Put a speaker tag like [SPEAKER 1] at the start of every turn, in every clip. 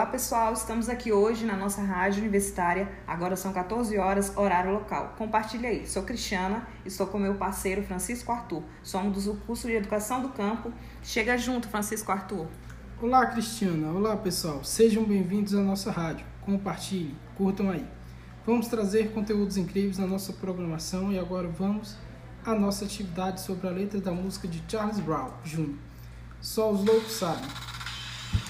[SPEAKER 1] Olá pessoal, estamos aqui hoje na nossa rádio universitária. Agora são 14 horas, horário local. Compartilhe aí. Sou Cristiana, estou com meu parceiro Francisco Arthur. Somos do curso de Educação do Campo. Chega junto, Francisco Arthur.
[SPEAKER 2] Olá, Cristiana. Olá, pessoal. Sejam bem-vindos à nossa rádio. Compartilhem, curtam aí. Vamos trazer conteúdos incríveis na nossa programação e agora vamos à nossa atividade sobre a letra da música de Charles Brown Jr. Só os loucos sabem.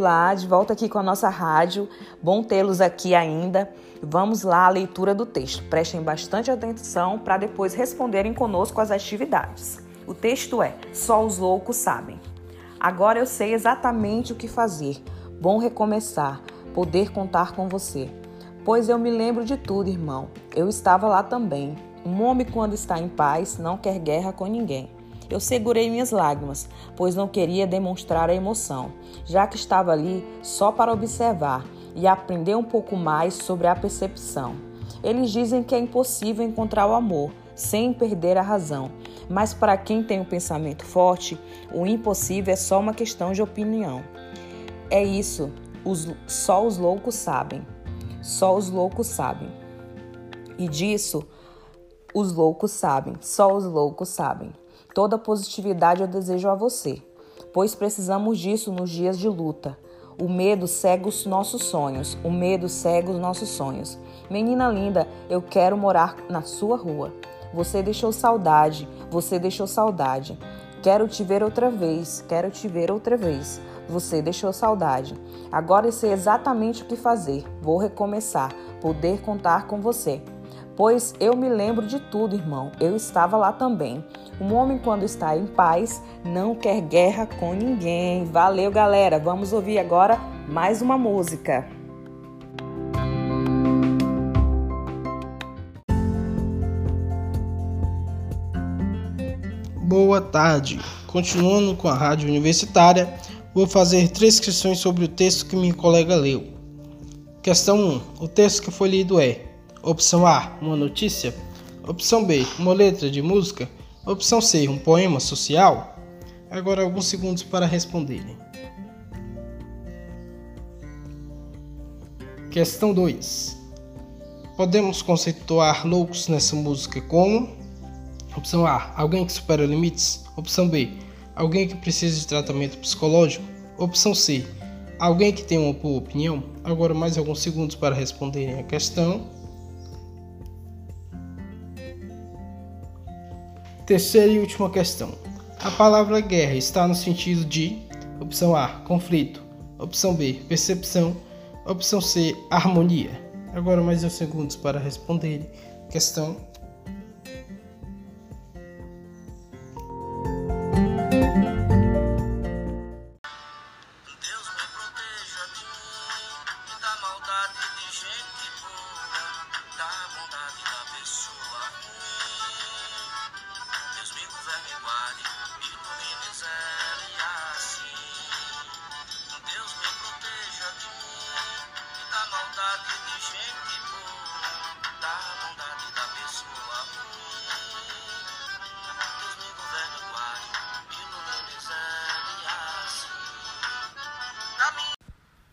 [SPEAKER 1] Olá, de volta aqui com a nossa rádio. Bom tê-los aqui ainda. Vamos lá à leitura do texto. Prestem bastante atenção para depois responderem conosco as atividades. O texto é: Só os loucos sabem. Agora eu sei exatamente o que fazer. Bom recomeçar, poder contar com você. Pois eu me lembro de tudo, irmão. Eu estava lá também. Um homem, quando está em paz, não quer guerra com ninguém. Eu segurei minhas lágrimas, pois não queria demonstrar a emoção, já que estava ali só para observar e aprender um pouco mais sobre a percepção. Eles dizem que é impossível encontrar o amor sem perder a razão, mas para quem tem um pensamento forte, o impossível é só uma questão de opinião. É isso, os, só os loucos sabem. Só os loucos sabem. E disso, os loucos sabem, só os loucos sabem. Toda positividade eu desejo a você, pois precisamos disso nos dias de luta. O medo cega os nossos sonhos, o medo cega os nossos sonhos. Menina linda, eu quero morar na sua rua. Você deixou saudade, você deixou saudade. Quero te ver outra vez, quero te ver outra vez. Você deixou saudade. Agora eu sei exatamente o que fazer. Vou recomeçar, poder contar com você. Pois eu me lembro de tudo, irmão. Eu estava lá também. Um homem, quando está em paz, não quer guerra com ninguém. Valeu, galera. Vamos ouvir agora mais uma música.
[SPEAKER 2] Boa tarde. Continuando com a rádio universitária, vou fazer três questões sobre o texto que minha colega leu. Questão 1. O texto que foi lido é: Opção A, uma notícia. Opção B, uma letra de música. Opção C, um poema social? Agora alguns segundos para responderem. Questão 2. Podemos conceituar loucos nessa música como? Opção A, alguém que supera limites. Opção B, alguém que precisa de tratamento psicológico. Opção C, alguém que tem uma boa opinião. Agora mais alguns segundos para responderem a questão. Terceira e última questão. A palavra guerra está no sentido de opção A, conflito, opção B, percepção, opção C, harmonia. Agora mais uns segundos para responder. Questão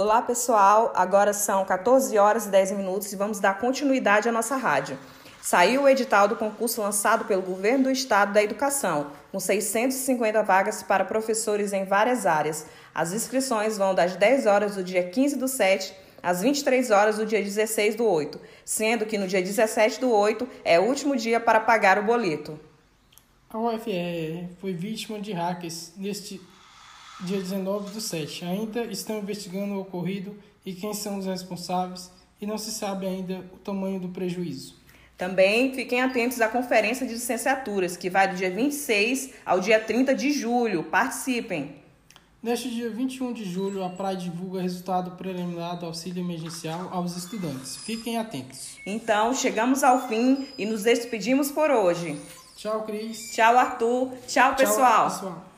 [SPEAKER 1] Olá pessoal, agora são 14 horas e 10 minutos e vamos dar continuidade à nossa rádio. Saiu o edital do concurso lançado pelo Governo do Estado da Educação, com 650 vagas para professores em várias áreas. As inscrições vão das 10 horas do dia 15 do 7 às 23 horas do dia 16 do 8, sendo que no dia 17 do 8 é o último dia para pagar o boleto.
[SPEAKER 2] A UFR foi vítima de hackers neste dia 19 do 7. Ainda estão investigando o ocorrido e quem são os responsáveis e não se sabe ainda o tamanho do prejuízo.
[SPEAKER 1] Também fiquem atentos à conferência de licenciaturas, que vai do dia 26 ao dia 30 de julho. Participem!
[SPEAKER 2] Neste dia 21 de julho, a Praia divulga resultado preliminar do auxílio emergencial aos estudantes. Fiquem atentos.
[SPEAKER 1] Então, chegamos ao fim e nos despedimos por hoje.
[SPEAKER 2] Tchau, Cris.
[SPEAKER 1] Tchau, Arthur. Tchau, pessoal.
[SPEAKER 2] Tchau, pessoal.